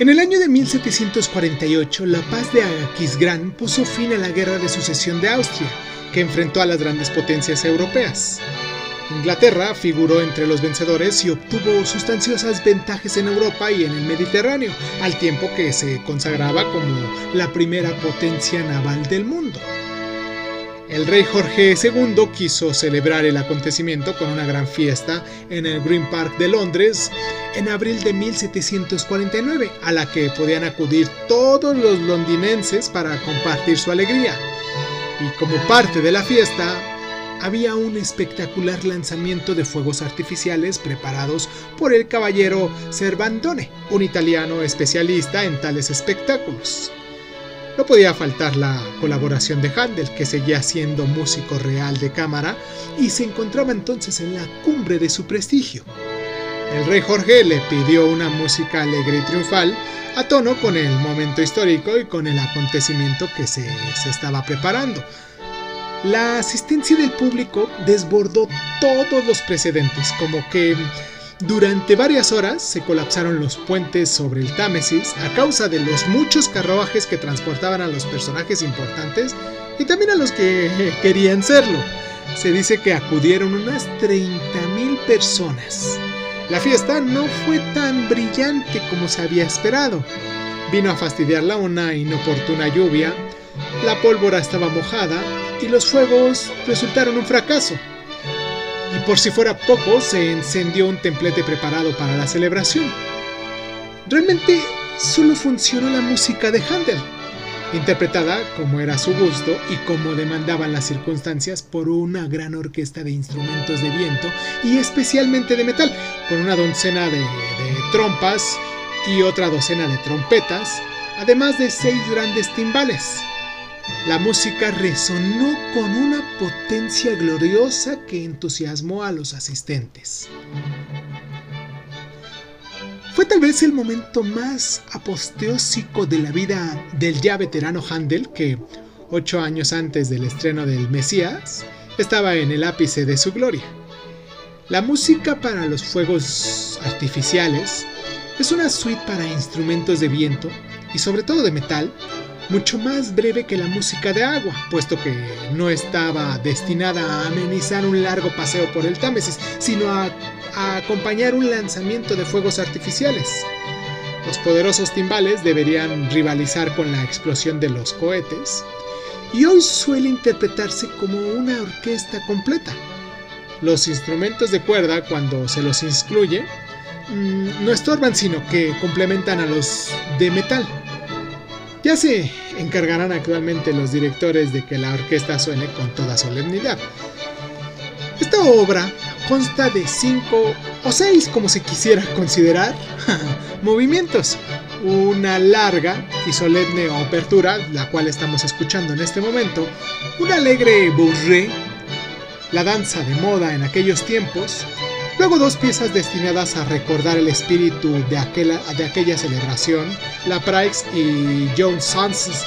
En el año de 1748, la paz de Aquisgrán puso fin a la guerra de sucesión de Austria, que enfrentó a las grandes potencias europeas. Inglaterra figuró entre los vencedores y obtuvo sustanciosas ventajas en Europa y en el Mediterráneo, al tiempo que se consagraba como la primera potencia naval del mundo. El rey Jorge II quiso celebrar el acontecimiento con una gran fiesta en el Green Park de Londres en abril de 1749, a la que podían acudir todos los londinenses para compartir su alegría. Y como parte de la fiesta, había un espectacular lanzamiento de fuegos artificiales preparados por el caballero Cervantone, un italiano especialista en tales espectáculos. No podía faltar la colaboración de Handel, que seguía siendo músico real de cámara y se encontraba entonces en la cumbre de su prestigio. El rey Jorge le pidió una música alegre y triunfal, a tono con el momento histórico y con el acontecimiento que se, se estaba preparando, la asistencia del público desbordó todos los precedentes, como que durante varias horas se colapsaron los puentes sobre el Támesis a causa de los muchos carruajes que transportaban a los personajes importantes y también a los que querían serlo. Se dice que acudieron unas 30.000 personas. La fiesta no fue tan brillante como se había esperado. Vino a fastidiarla una inoportuna lluvia, la pólvora estaba mojada y los fuegos resultaron un fracaso. Y por si fuera poco, se encendió un templete preparado para la celebración. Realmente solo funcionó la música de Handel, interpretada como era su gusto y como demandaban las circunstancias por una gran orquesta de instrumentos de viento y especialmente de metal, con una docena de, trompas y otra docena de trompetas, además de seis grandes timbales. La música resonó con una potencia gloriosa que entusiasmó a los asistentes. Tal vez el momento más aposteósico de la vida del ya veterano Handel, que ocho años antes del estreno del Mesías estaba en el ápice de su gloria. La música para los fuegos artificiales es una suite para instrumentos de viento y sobre todo de metal mucho más breve que la música de agua, puesto que no estaba destinada a amenizar un largo paseo por el Támesis, sino a, acompañar un lanzamiento de fuegos artificiales. Los poderosos timbales deberían rivalizar con la explosión de los cohetes, y hoy suele interpretarse como una orquesta completa. Los instrumentos de cuerda, cuando se los incluye, mm, no estorban, sino que complementan a los de metal. Ya se encargarán actualmente los directores de que la orquesta suene con toda solemnidad. Esta obra consta de cinco o seis, como se quisiera considerar, movimientos. Una larga y solemne apertura, la cual estamos escuchando en este momento, un alegre bourrée, la danza de moda en aquellos tiempos, Luego dos piezas destinadas a recordar el espíritu de aquella, celebración, la Praix y John Sons,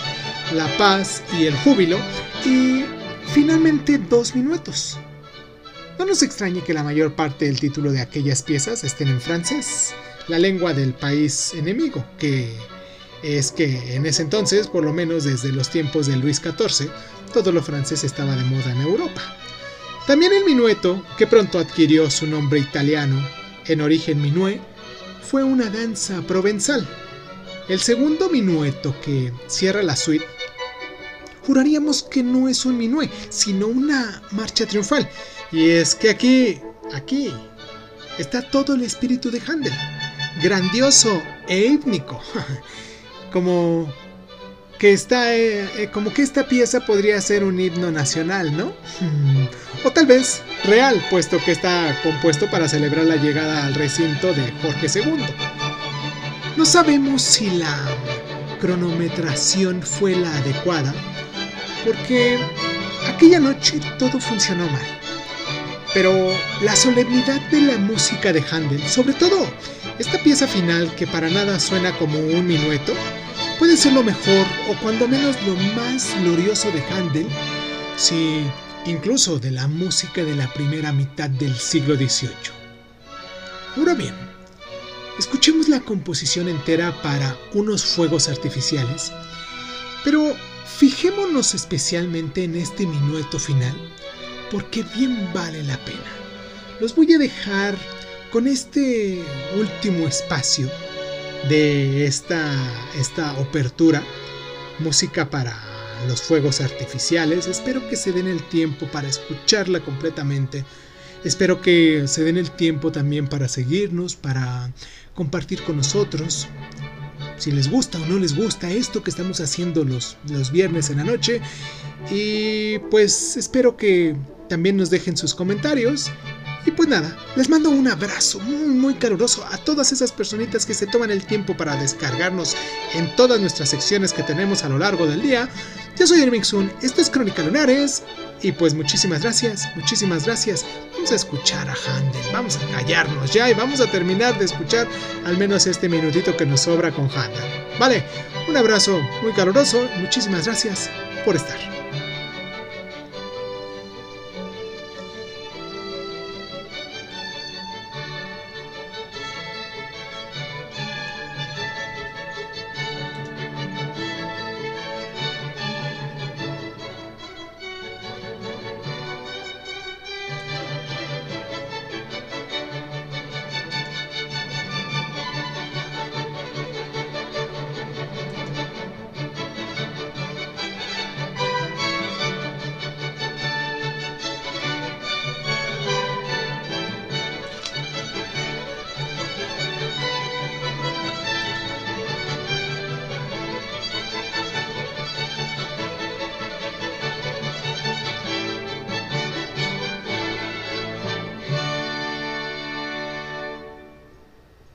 la paz y el júbilo, y finalmente dos minutos. No nos extrañe que la mayor parte del título de aquellas piezas estén en francés, la lengua del país enemigo, que es que en ese entonces, por lo menos desde los tiempos de Luis XIV, todo lo francés estaba de moda en Europa. También el minueto, que pronto adquirió su nombre italiano, en origen minué, fue una danza provenzal. El segundo minueto que cierra la suite, juraríamos que no es un minué, sino una marcha triunfal. Y es que aquí, aquí, está todo el espíritu de Handel, grandioso e étnico, como que está eh, eh, como que esta pieza podría ser un himno nacional, ¿no? Hmm. O tal vez real, puesto que está compuesto para celebrar la llegada al recinto de Jorge II. No sabemos si la cronometración fue la adecuada, porque aquella noche todo funcionó mal. Pero la solemnidad de la música de Handel, sobre todo esta pieza final que para nada suena como un minueto, puede ser lo mejor o cuando menos lo más glorioso de Handel, si incluso de la música de la primera mitad del siglo XVIII. Ahora bien, escuchemos la composición entera para unos fuegos artificiales, pero fijémonos especialmente en este minueto final, porque bien vale la pena. Los voy a dejar con este último espacio de esta, esta opertura, música para los fuegos artificiales. Espero que se den el tiempo para escucharla completamente. Espero que se den el tiempo también para seguirnos, para compartir con nosotros. Si les gusta o no les gusta esto que estamos haciendo los, los viernes en la noche. Y pues espero que también nos dejen sus comentarios pues nada, les mando un abrazo muy muy caluroso a todas esas personitas que se toman el tiempo para descargarnos en todas nuestras secciones que tenemos a lo largo del día. Yo soy Ermixun, esto es Crónica Lunares y pues muchísimas gracias, muchísimas gracias. Vamos a escuchar a Handel, vamos a callarnos ya y vamos a terminar de escuchar al menos este minutito que nos sobra con Handel. Vale, un abrazo muy caluroso, muchísimas gracias por estar.